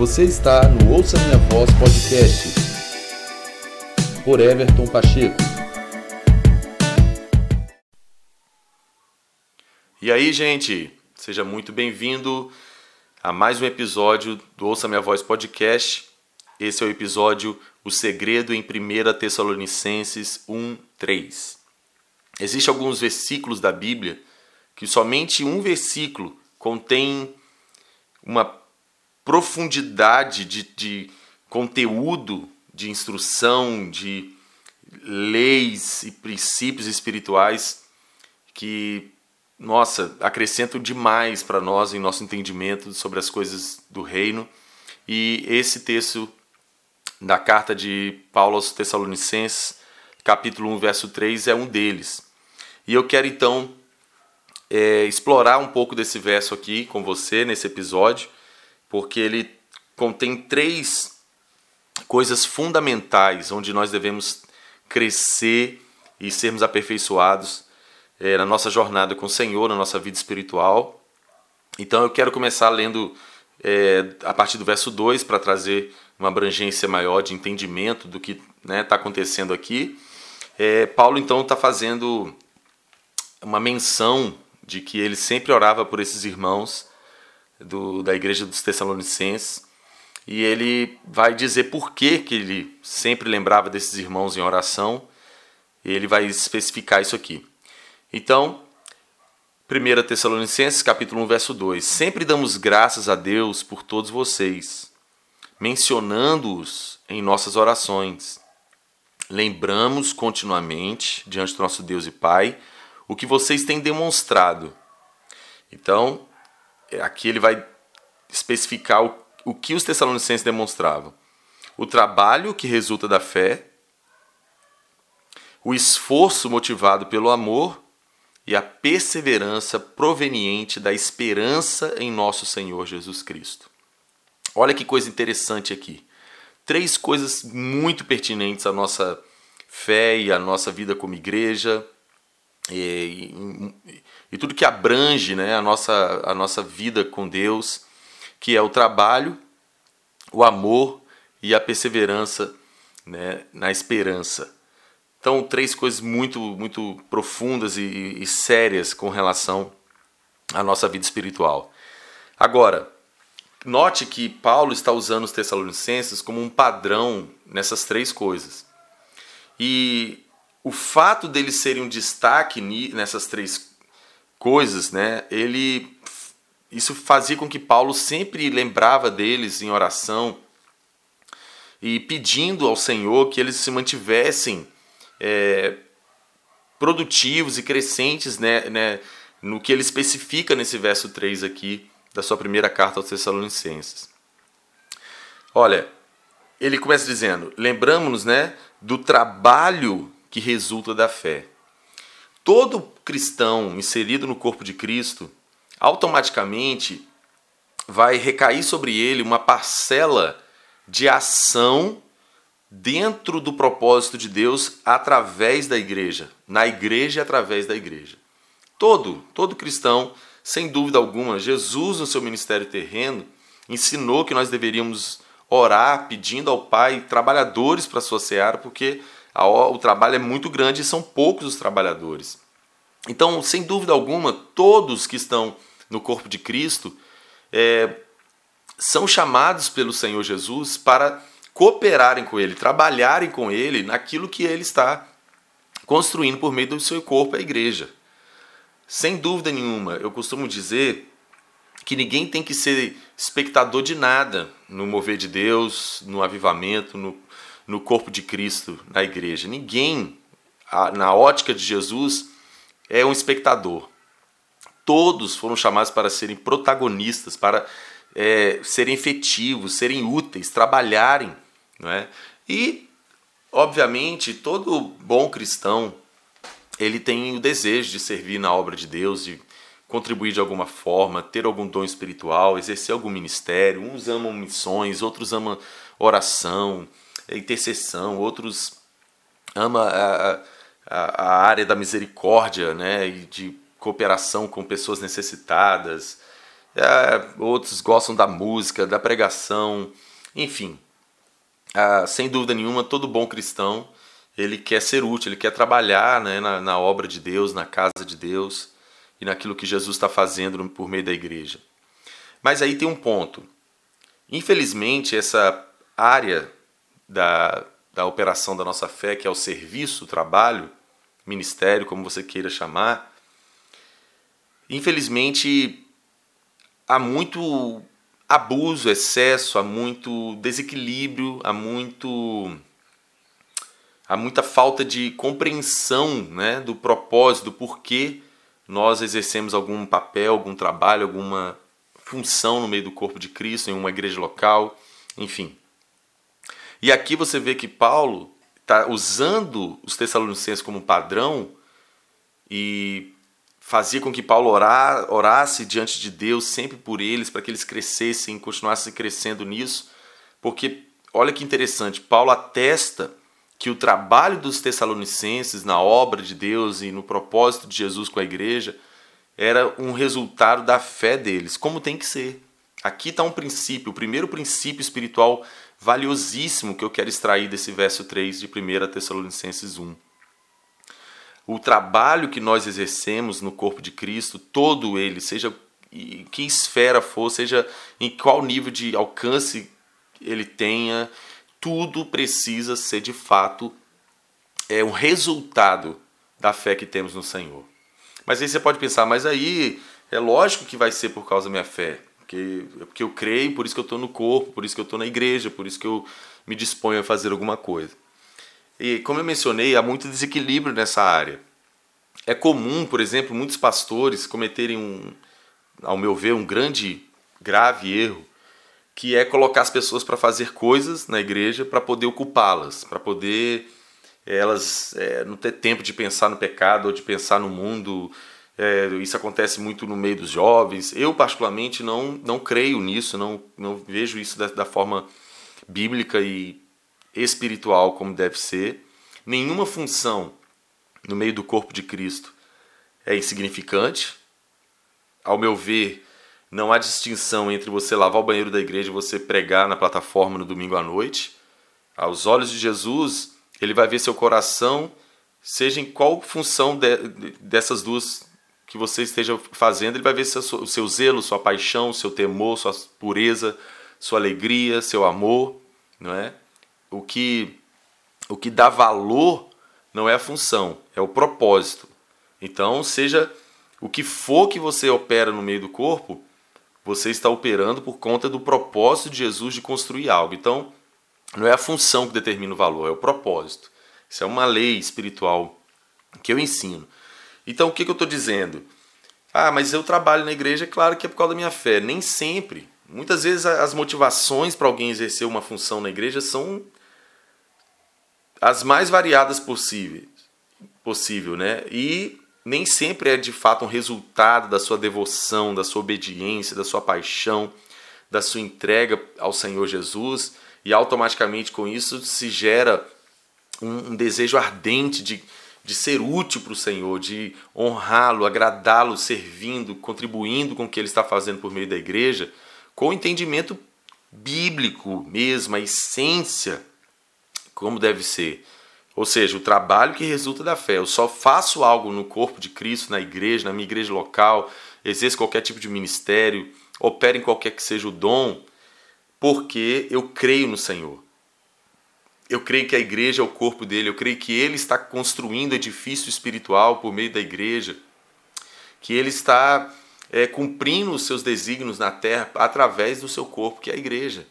Você está no Ouça Minha Voz Podcast por Everton Pacheco. E aí, gente, seja muito bem-vindo a mais um episódio do Ouça Minha Voz Podcast. Esse é o episódio O Segredo em 1 Tessalonicenses 1, 3. Existem alguns versículos da Bíblia que somente um versículo contém uma profundidade de, de conteúdo, de instrução, de leis e princípios espirituais que, nossa, acrescentam demais para nós em nosso entendimento sobre as coisas do reino. E esse texto da carta de Paulo aos Tessalonicenses, capítulo 1, verso 3, é um deles. E eu quero então é, explorar um pouco desse verso aqui com você nesse episódio porque ele contém três coisas fundamentais onde nós devemos crescer e sermos aperfeiçoados é, na nossa jornada com o Senhor, na nossa vida espiritual. Então eu quero começar lendo é, a partir do verso 2 para trazer uma abrangência maior de entendimento do que está né, tá acontecendo aqui. É, Paulo então está fazendo uma menção de que ele sempre orava por esses irmãos do, da igreja dos Tessalonicenses. E ele vai dizer por que, que ele sempre lembrava desses irmãos em oração. Ele vai especificar isso aqui. Então, 1 Tessalonicenses capítulo 1, verso 2. Sempre damos graças a Deus por todos vocês, mencionando-os em nossas orações. Lembramos continuamente, diante do nosso Deus e Pai, o que vocês têm demonstrado. Então, aqui ele vai especificar o, o que os Tessalonicenses demonstravam: o trabalho que resulta da fé, o esforço motivado pelo amor e a perseverança proveniente da esperança em nosso Senhor Jesus Cristo. Olha que coisa interessante aqui. Três coisas muito pertinentes à nossa fé e à nossa vida como igreja, e, e, tudo que abrange né, a, nossa, a nossa vida com Deus, que é o trabalho, o amor e a perseverança né, na esperança. Então, três coisas muito, muito profundas e, e sérias com relação à nossa vida espiritual. Agora, note que Paulo está usando os Tessalonicenses como um padrão nessas três coisas. E o fato deles serem um destaque nessas três coisas, né? Ele isso fazia com que Paulo sempre lembrava deles em oração e pedindo ao Senhor que eles se mantivessem é, produtivos e crescentes né, né, no que ele especifica nesse verso 3 aqui da sua primeira carta aos Tessalonicenses. Olha, ele começa dizendo: lembramos-nos né, do trabalho que resulta da fé. Todo cristão inserido no corpo de Cristo automaticamente vai recair sobre ele uma parcela de ação dentro do propósito de Deus através da igreja, na igreja e através da igreja. Todo, todo cristão, sem dúvida alguma, Jesus no seu ministério terreno ensinou que nós deveríamos orar pedindo ao Pai trabalhadores para a sua seara, porque o trabalho é muito grande e são poucos os trabalhadores. Então, sem dúvida alguma, todos que estão no corpo de Cristo é, são chamados pelo Senhor Jesus para cooperarem com Ele, trabalharem com Ele naquilo que Ele está construindo por meio do seu corpo, a igreja. Sem dúvida nenhuma, eu costumo dizer que ninguém tem que ser espectador de nada no mover de Deus, no avivamento, no, no corpo de Cristo, na igreja. Ninguém, na ótica de Jesus, é um espectador. Todos foram chamados para serem protagonistas, para é, serem efetivos, serem úteis, trabalharem. Não é? E, obviamente, todo bom cristão ele tem o desejo de servir na obra de Deus, de contribuir de alguma forma, ter algum dom espiritual, exercer algum ministério. Uns amam missões, outros amam oração, intercessão, outros ama a, a, a área da misericórdia, né, e de cooperação com pessoas necessitadas. É, outros gostam da música, da pregação, enfim. Ah, sem dúvida nenhuma, todo bom cristão ele quer ser útil, ele quer trabalhar né, na, na obra de Deus, na casa de Deus e naquilo que Jesus está fazendo por meio da igreja. Mas aí tem um ponto. Infelizmente, essa área da, da operação da nossa fé, que é o serviço, o trabalho, ministério, como você queira chamar, infelizmente há muito abuso, excesso, há muito desequilíbrio, há muito há muita falta de compreensão, né, do propósito, do porquê nós exercemos algum papel, algum trabalho, alguma função no meio do corpo de Cristo, em uma igreja local, enfim. E aqui você vê que Paulo está usando os Tessalonicenses como padrão e fazia com que Paulo orar, orasse diante de Deus sempre por eles, para que eles crescessem, continuassem crescendo nisso, porque olha que interessante, Paulo atesta que o trabalho dos Tessalonicenses na obra de Deus e no propósito de Jesus com a igreja era um resultado da fé deles, como tem que ser. Aqui está um princípio, o primeiro princípio espiritual valiosíssimo que eu quero extrair desse verso 3 de 1 Tessalonicenses 1. O trabalho que nós exercemos no corpo de Cristo, todo ele, seja em que esfera for, seja em qual nível de alcance ele tenha, tudo precisa ser de fato é um resultado da fé que temos no Senhor. Mas aí você pode pensar, mas aí é lógico que vai ser por causa da minha fé. Porque, é porque eu creio, por isso que eu estou no corpo, por isso que eu estou na igreja, por isso que eu me disponho a fazer alguma coisa. E como eu mencionei, há muito desequilíbrio nessa área. É comum, por exemplo, muitos pastores cometerem um, ao meu ver, um grande, grave erro, que é colocar as pessoas para fazer coisas na igreja para poder ocupá-las, para poder elas é, não ter tempo de pensar no pecado ou de pensar no mundo é, isso acontece muito no meio dos jovens. Eu, particularmente, não, não creio nisso, não, não vejo isso da, da forma bíblica e espiritual como deve ser. Nenhuma função no meio do corpo de Cristo é insignificante. Ao meu ver, não há distinção entre você lavar o banheiro da igreja e você pregar na plataforma no domingo à noite. Aos olhos de Jesus, ele vai ver seu coração, seja em qual função de, dessas duas que você esteja fazendo, ele vai ver o seu zelo, sua paixão, seu temor, sua pureza, sua alegria, seu amor, não é? O que o que dá valor não é a função, é o propósito. Então, seja o que for que você opera no meio do corpo, você está operando por conta do propósito de Jesus de construir algo. Então, não é a função que determina o valor, é o propósito. Isso é uma lei espiritual que eu ensino. Então o que, que eu estou dizendo? Ah, mas eu trabalho na igreja, é claro que é por causa da minha fé. Nem sempre. Muitas vezes as motivações para alguém exercer uma função na igreja são as mais variadas possíveis, possível, né? E nem sempre é de fato um resultado da sua devoção, da sua obediência, da sua paixão, da sua entrega ao Senhor Jesus, e automaticamente com isso se gera um, um desejo ardente de de ser útil para o Senhor, de honrá-lo, agradá-lo, servindo, contribuindo com o que ele está fazendo por meio da igreja, com o entendimento bíblico mesmo, a essência, como deve ser. Ou seja, o trabalho que resulta da fé. Eu só faço algo no corpo de Cristo, na igreja, na minha igreja local, exerço qualquer tipo de ministério, opero em qualquer que seja o dom, porque eu creio no Senhor. Eu creio que a igreja é o corpo dele, eu creio que ele está construindo edifício espiritual por meio da igreja, que ele está é, cumprindo os seus desígnios na terra através do seu corpo, que é a igreja.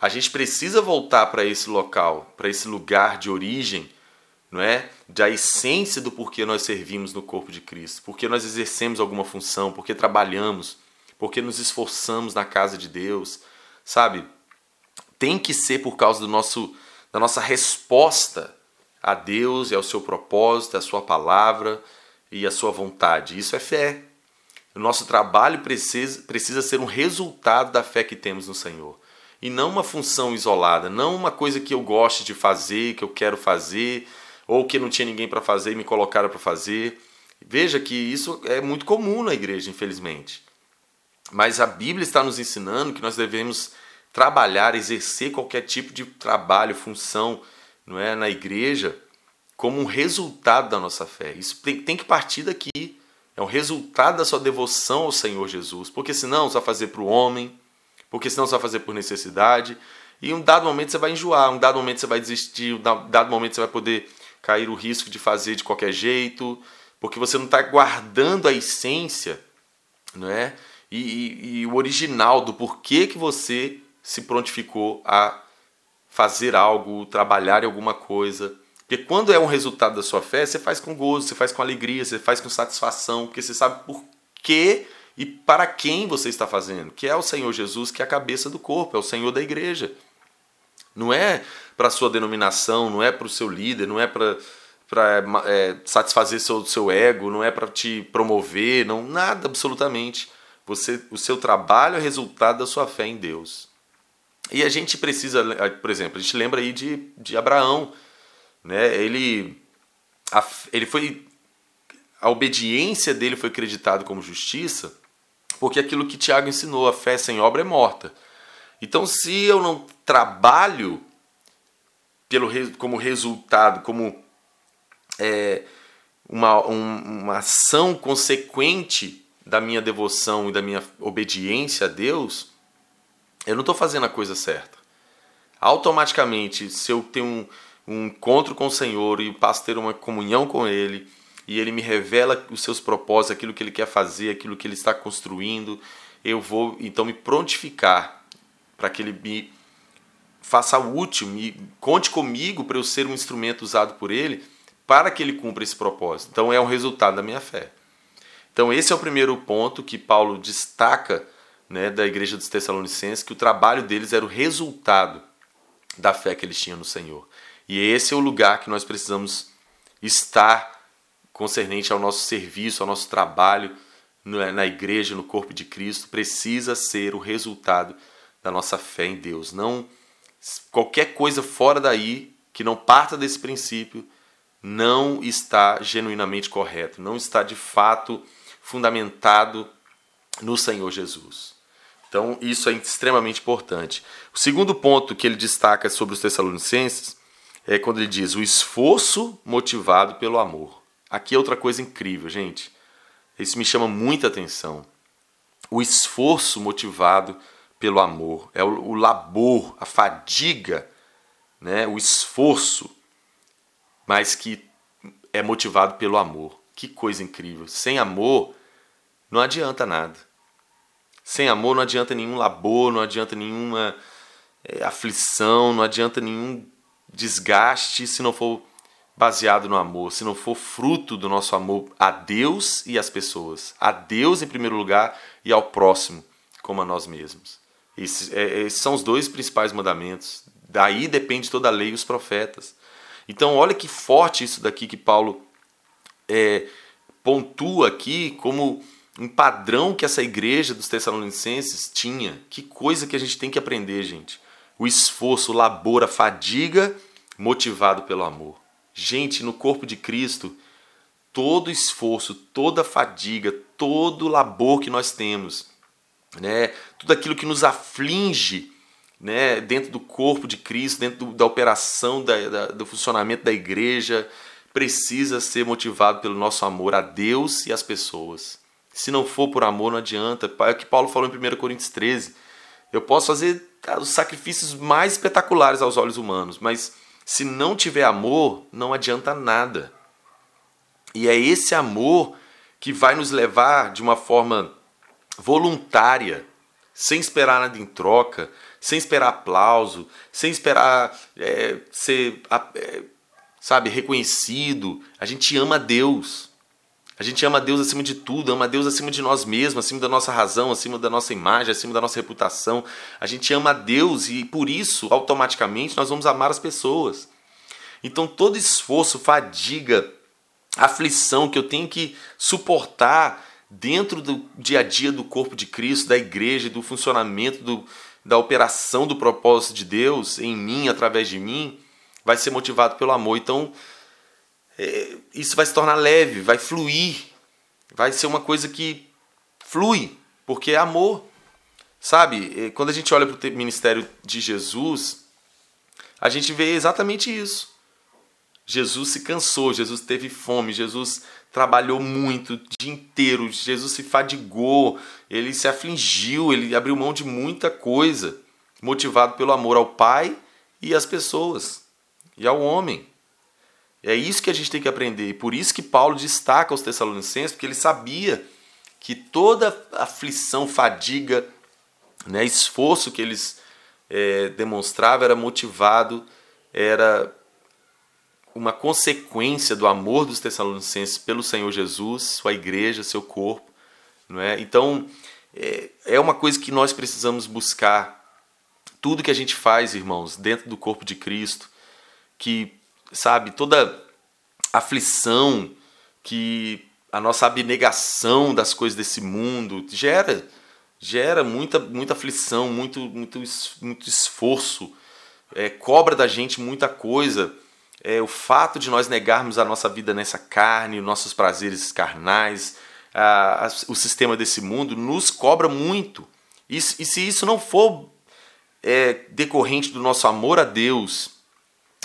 A gente precisa voltar para esse local, para esse lugar de origem, não é? Da essência do porquê nós servimos no corpo de Cristo, porque nós exercemos alguma função, porque trabalhamos, porque nos esforçamos na casa de Deus, sabe? Tem que ser por causa do nosso da nossa resposta a Deus e ao seu propósito, à sua palavra e à sua vontade. Isso é fé. O nosso trabalho precisa, precisa ser um resultado da fé que temos no Senhor. E não uma função isolada, não uma coisa que eu goste de fazer, que eu quero fazer, ou que não tinha ninguém para fazer e me colocaram para fazer. Veja que isso é muito comum na igreja, infelizmente. Mas a Bíblia está nos ensinando que nós devemos trabalhar, exercer qualquer tipo de trabalho, função, não é, na igreja, como um resultado da nossa fé. Isso tem, tem que partir daqui. É o resultado da sua devoção ao Senhor Jesus. Porque senão você vai fazer para o homem, porque senão você vai fazer por necessidade. E um dado momento você vai enjoar, um dado momento você vai desistir, um dado momento você vai poder cair o risco de fazer de qualquer jeito, porque você não está guardando a essência, não é? E, e, e, o original do porquê que você se prontificou a fazer algo, trabalhar em alguma coisa. Porque quando é um resultado da sua fé, você faz com gozo, você faz com alegria, você faz com satisfação, porque você sabe por que e para quem você está fazendo, que é o Senhor Jesus, que é a cabeça do corpo, é o Senhor da igreja. Não é para a sua denominação, não é para o seu líder, não é para é, satisfazer seu, seu ego, não é para te promover, não nada absolutamente. Você, o seu trabalho é resultado da sua fé em Deus. E a gente precisa, por exemplo, a gente lembra aí de, de Abraão, né? Ele, a, ele foi, a obediência dele foi acreditado como justiça, porque aquilo que Tiago ensinou, a fé sem obra é morta. Então, se eu não trabalho pelo, como resultado, como é, uma, um, uma ação consequente da minha devoção e da minha obediência a Deus, eu não estou fazendo a coisa certa. Automaticamente, se eu tenho um, um encontro com o Senhor e passo a ter uma comunhão com Ele, e Ele me revela os seus propósitos, aquilo que Ele quer fazer, aquilo que Ele está construindo, eu vou então me prontificar para que Ele me faça útil, me conte comigo para eu ser um instrumento usado por Ele para que Ele cumpra esse propósito. Então é o resultado da minha fé. Então esse é o primeiro ponto que Paulo destaca né, da igreja dos Tessalonicenses, que o trabalho deles era o resultado da fé que eles tinham no Senhor. E esse é o lugar que nós precisamos estar concernente ao nosso serviço, ao nosso trabalho na igreja, no corpo de Cristo, precisa ser o resultado da nossa fé em Deus. Não qualquer coisa fora daí que não parta desse princípio não está genuinamente correto, não está de fato fundamentado no Senhor Jesus. Então, isso é extremamente importante. O segundo ponto que ele destaca sobre os Tessalonicenses é quando ele diz o esforço motivado pelo amor. Aqui é outra coisa incrível, gente. Isso me chama muita atenção. O esforço motivado pelo amor, é o, o labor, a fadiga, né? o esforço, mas que é motivado pelo amor. Que coisa incrível. Sem amor, não adianta nada. Sem amor não adianta nenhum labor, não adianta nenhuma é, aflição, não adianta nenhum desgaste se não for baseado no amor, se não for fruto do nosso amor a Deus e às pessoas. A Deus em primeiro lugar e ao próximo, como a nós mesmos. Esses, é, esses são os dois principais mandamentos. Daí depende toda a lei e os profetas. Então, olha que forte isso daqui que Paulo é, pontua aqui como um padrão que essa igreja dos Tessalonicenses tinha. Que coisa que a gente tem que aprender, gente. O esforço, o labor, a fadiga motivado pelo amor. Gente, no corpo de Cristo, todo esforço, toda fadiga, todo labor que nós temos, né? Tudo aquilo que nos aflige, né? Dentro do corpo de Cristo, dentro do, da operação da, da, do funcionamento da igreja, precisa ser motivado pelo nosso amor a Deus e às pessoas. Se não for por amor, não adianta. É o que Paulo falou em 1 Coríntios 13. Eu posso fazer os sacrifícios mais espetaculares aos olhos humanos, mas se não tiver amor, não adianta nada. E é esse amor que vai nos levar de uma forma voluntária, sem esperar nada em troca, sem esperar aplauso, sem esperar é, ser, é, sabe, reconhecido. A gente ama Deus. A gente ama Deus acima de tudo, ama Deus acima de nós mesmos, acima da nossa razão, acima da nossa imagem, acima da nossa reputação. A gente ama Deus e por isso, automaticamente, nós vamos amar as pessoas. Então, todo esforço, fadiga, aflição que eu tenho que suportar dentro do dia a dia do corpo de Cristo, da igreja, do funcionamento, do, da operação do propósito de Deus em mim, através de mim, vai ser motivado pelo amor. Então, é, isso vai se tornar leve, vai fluir, vai ser uma coisa que flui, porque é amor. Sabe, quando a gente olha para o ministério de Jesus, a gente vê exatamente isso. Jesus se cansou, Jesus teve fome, Jesus trabalhou muito o dia inteiro, Jesus se fadigou, ele se afligiu, ele abriu mão de muita coisa, motivado pelo amor ao Pai e às pessoas, e ao homem. É isso que a gente tem que aprender, e por isso que Paulo destaca os Tessalonicenses, porque ele sabia que toda aflição, fadiga, né, esforço que eles é, demonstravam era motivado, era uma consequência do amor dos Tessalonicenses pelo Senhor Jesus, sua igreja, seu corpo. Não é? Então, é, é uma coisa que nós precisamos buscar. Tudo que a gente faz, irmãos, dentro do corpo de Cristo, que, sabe, toda aflição, que a nossa abnegação das coisas desse mundo gera gera muita, muita aflição, muito, muito, muito esforço, é, cobra da gente muita coisa. É, o fato de nós negarmos a nossa vida nessa carne, nossos prazeres carnais, a, a, o sistema desse mundo, nos cobra muito. E, e se isso não for é, decorrente do nosso amor a Deus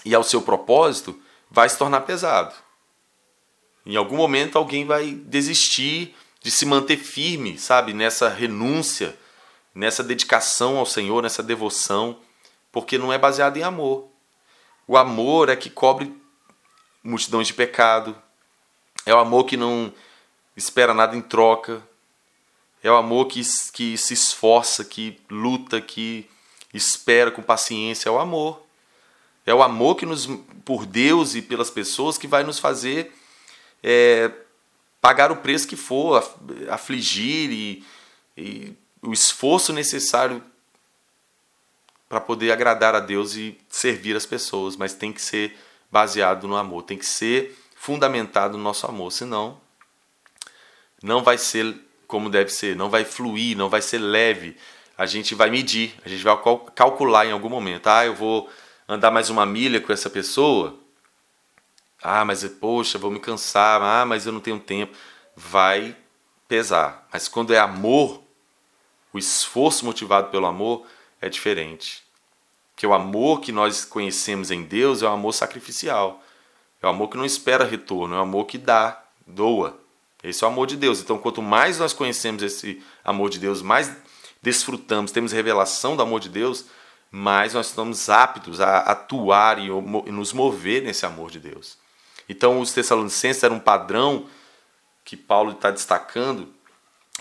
e ao seu propósito, vai se tornar pesado. Em algum momento alguém vai desistir de se manter firme, sabe, nessa renúncia, nessa dedicação ao Senhor, nessa devoção, porque não é baseado em amor. O amor é que cobre multidões de pecado, é o amor que não espera nada em troca, é o amor que, que se esforça, que luta, que espera com paciência, é o amor. É o amor que nos, por Deus e pelas pessoas que vai nos fazer é, pagar o preço que for, afligir e, e o esforço necessário para poder agradar a Deus e servir as pessoas, mas tem que ser baseado no amor, tem que ser fundamentado no nosso amor, senão não vai ser como deve ser, não vai fluir, não vai ser leve. A gente vai medir, a gente vai calcular em algum momento. Ah, eu vou andar mais uma milha com essa pessoa, ah, mas poxa, vou me cansar. Ah, mas eu não tenho tempo. Vai pesar. Mas quando é amor, o esforço motivado pelo amor é diferente. Que o amor que nós conhecemos em Deus é um amor sacrificial. É o amor que não espera retorno, é o amor que dá, doa. Esse é o amor de Deus. Então, quanto mais nós conhecemos esse amor de Deus, mais desfrutamos, temos revelação do amor de Deus, mais nós estamos aptos a atuar e nos mover nesse amor de Deus. Então, os Tessalonicenses eram um padrão que Paulo está destacando,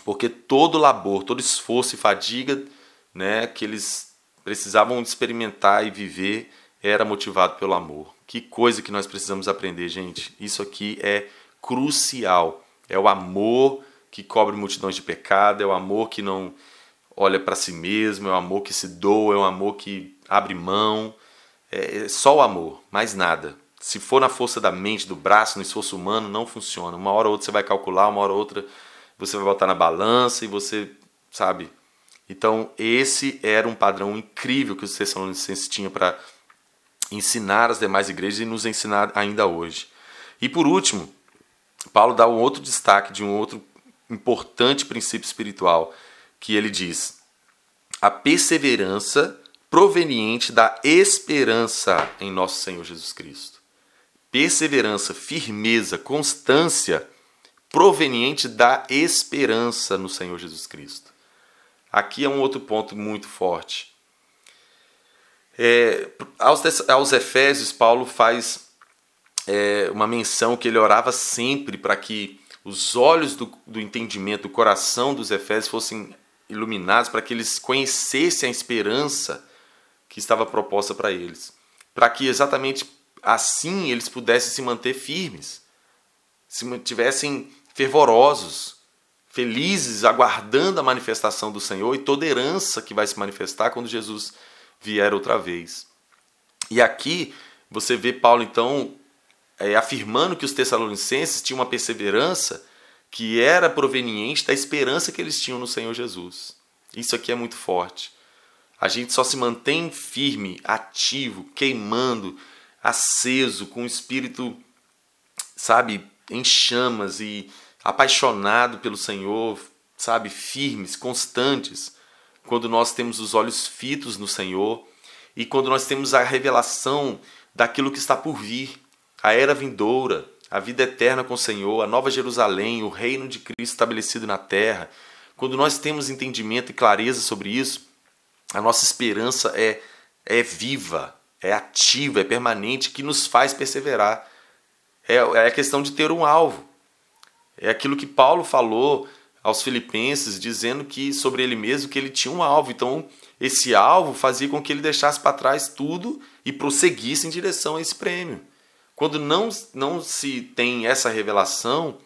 porque todo labor, todo esforço e fadiga né, que eles precisavam experimentar e viver era motivado pelo amor. Que coisa que nós precisamos aprender, gente. Isso aqui é crucial. É o amor que cobre multidões de pecado, é o amor que não olha para si mesmo, é o amor que se doa, é o amor que abre mão. É só o amor, mais nada. Se for na força da mente, do braço, no esforço humano, não funciona. Uma hora ou outra você vai calcular, uma hora ou outra você vai botar na balança e você, sabe? Então, esse era um padrão incrível que os Tessalonicenses tinham para ensinar as demais igrejas e nos ensinar ainda hoje. E por último, Paulo dá um outro destaque de um outro importante princípio espiritual, que ele diz: a perseverança proveniente da esperança em nosso Senhor Jesus Cristo perseverança, firmeza, constância proveniente da esperança no Senhor Jesus Cristo. Aqui é um outro ponto muito forte. É, aos, aos Efésios, Paulo faz é, uma menção que ele orava sempre para que os olhos do, do entendimento, do coração dos Efésios fossem iluminados, para que eles conhecessem a esperança que estava proposta para eles. Para que exatamente assim eles pudessem se manter firmes, se mantivessem fervorosos, felizes, aguardando a manifestação do Senhor e toda herança que vai se manifestar quando Jesus vier outra vez. E aqui você vê Paulo então é, afirmando que os Tessalonicenses tinham uma perseverança que era proveniente da esperança que eles tinham no Senhor Jesus. Isso aqui é muito forte. A gente só se mantém firme, ativo, queimando, aceso, com o espírito, sabe, em chamas e apaixonado pelo Senhor, sabe, firmes, constantes, quando nós temos os olhos fitos no Senhor e quando nós temos a revelação daquilo que está por vir, a era vindoura, a vida eterna com o Senhor, a nova Jerusalém, o reino de Cristo estabelecido na terra. Quando nós temos entendimento e clareza sobre isso, a nossa esperança é, é viva, é ativa, é permanente, que nos faz perseverar. É, é a questão de ter um alvo. É aquilo que Paulo falou aos filipenses, dizendo que sobre ele mesmo que ele tinha um alvo. Então, esse alvo fazia com que ele deixasse para trás tudo e prosseguisse em direção a esse prêmio. Quando não, não se tem essa revelação,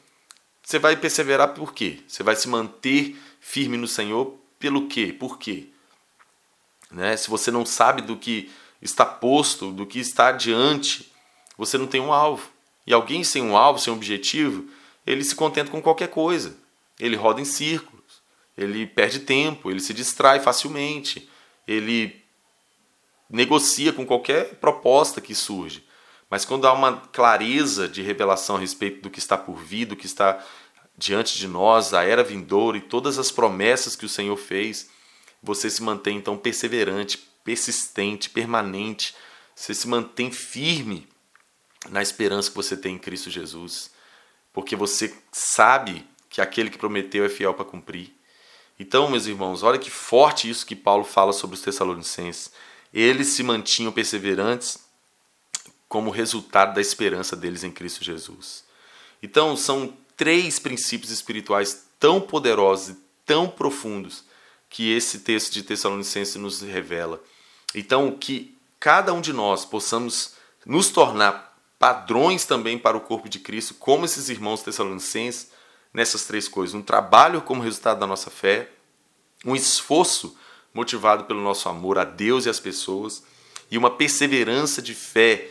você vai perseverar por quê? Você vai se manter firme no Senhor pelo quê? Por quê? Né? Se você não sabe do que está posto, do que está adiante, você não tem um alvo. E alguém sem um alvo, sem um objetivo, ele se contenta com qualquer coisa. Ele roda em círculos, ele perde tempo, ele se distrai facilmente, ele negocia com qualquer proposta que surge. Mas quando há uma clareza de revelação a respeito do que está por vir, do que está diante de nós, a era vindoura e todas as promessas que o Senhor fez, você se mantém então perseverante, persistente, permanente, você se mantém firme na esperança que você tem em Cristo Jesus, porque você sabe que aquele que prometeu é fiel para cumprir. Então, meus irmãos, olha que forte isso que Paulo fala sobre os Tessalonicenses. Eles se mantinham perseverantes como resultado da esperança deles em Cristo Jesus. Então, são três princípios espirituais tão poderosos e tão profundos que esse texto de Tessalonicenses nos revela. Então, que cada um de nós possamos nos tornar padrões também para o corpo de Cristo, como esses irmãos tessalonicenses, nessas três coisas: um trabalho como resultado da nossa fé, um esforço motivado pelo nosso amor a Deus e às pessoas, e uma perseverança de fé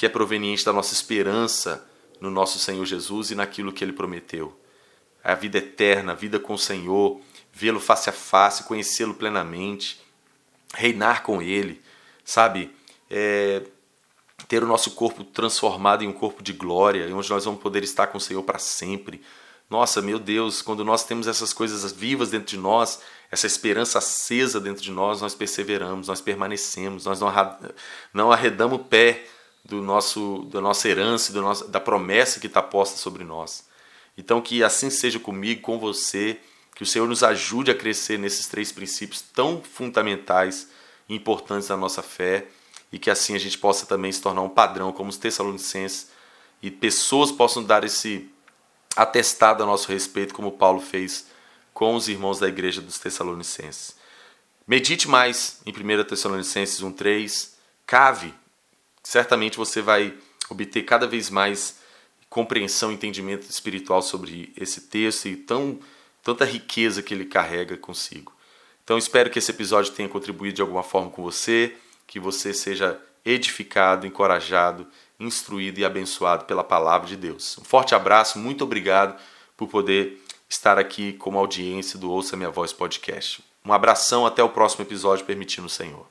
que é proveniente da nossa esperança no nosso Senhor Jesus e naquilo que ele prometeu. A vida eterna, a vida com o Senhor, vê-lo face a face, conhecê-lo plenamente, reinar com ele, sabe? É, ter o nosso corpo transformado em um corpo de glória, onde nós vamos poder estar com o Senhor para sempre. Nossa, meu Deus, quando nós temos essas coisas vivas dentro de nós, essa esperança acesa dentro de nós, nós perseveramos, nós permanecemos, nós não arredamos o pé do nosso, da nossa herança, do nosso, da promessa que está posta sobre nós. Então, que assim seja comigo, com você, que o Senhor nos ajude a crescer nesses três princípios tão fundamentais e importantes da nossa fé e que assim a gente possa também se tornar um padrão como os Tessalonicenses e pessoas possam dar esse atestado a nosso respeito, como Paulo fez com os irmãos da igreja dos Tessalonicenses. Medite mais em 1 Tessalonicenses 1,3, cave, certamente você vai obter cada vez mais compreensão entendimento espiritual sobre esse texto e tão tanta riqueza que ele carrega consigo. Então espero que esse episódio tenha contribuído de alguma forma com você, que você seja edificado, encorajado, instruído e abençoado pela palavra de Deus. Um forte abraço, muito obrigado por poder estar aqui como audiência do Ouça Minha Voz podcast. Um abração, até o próximo episódio, permitindo o Senhor.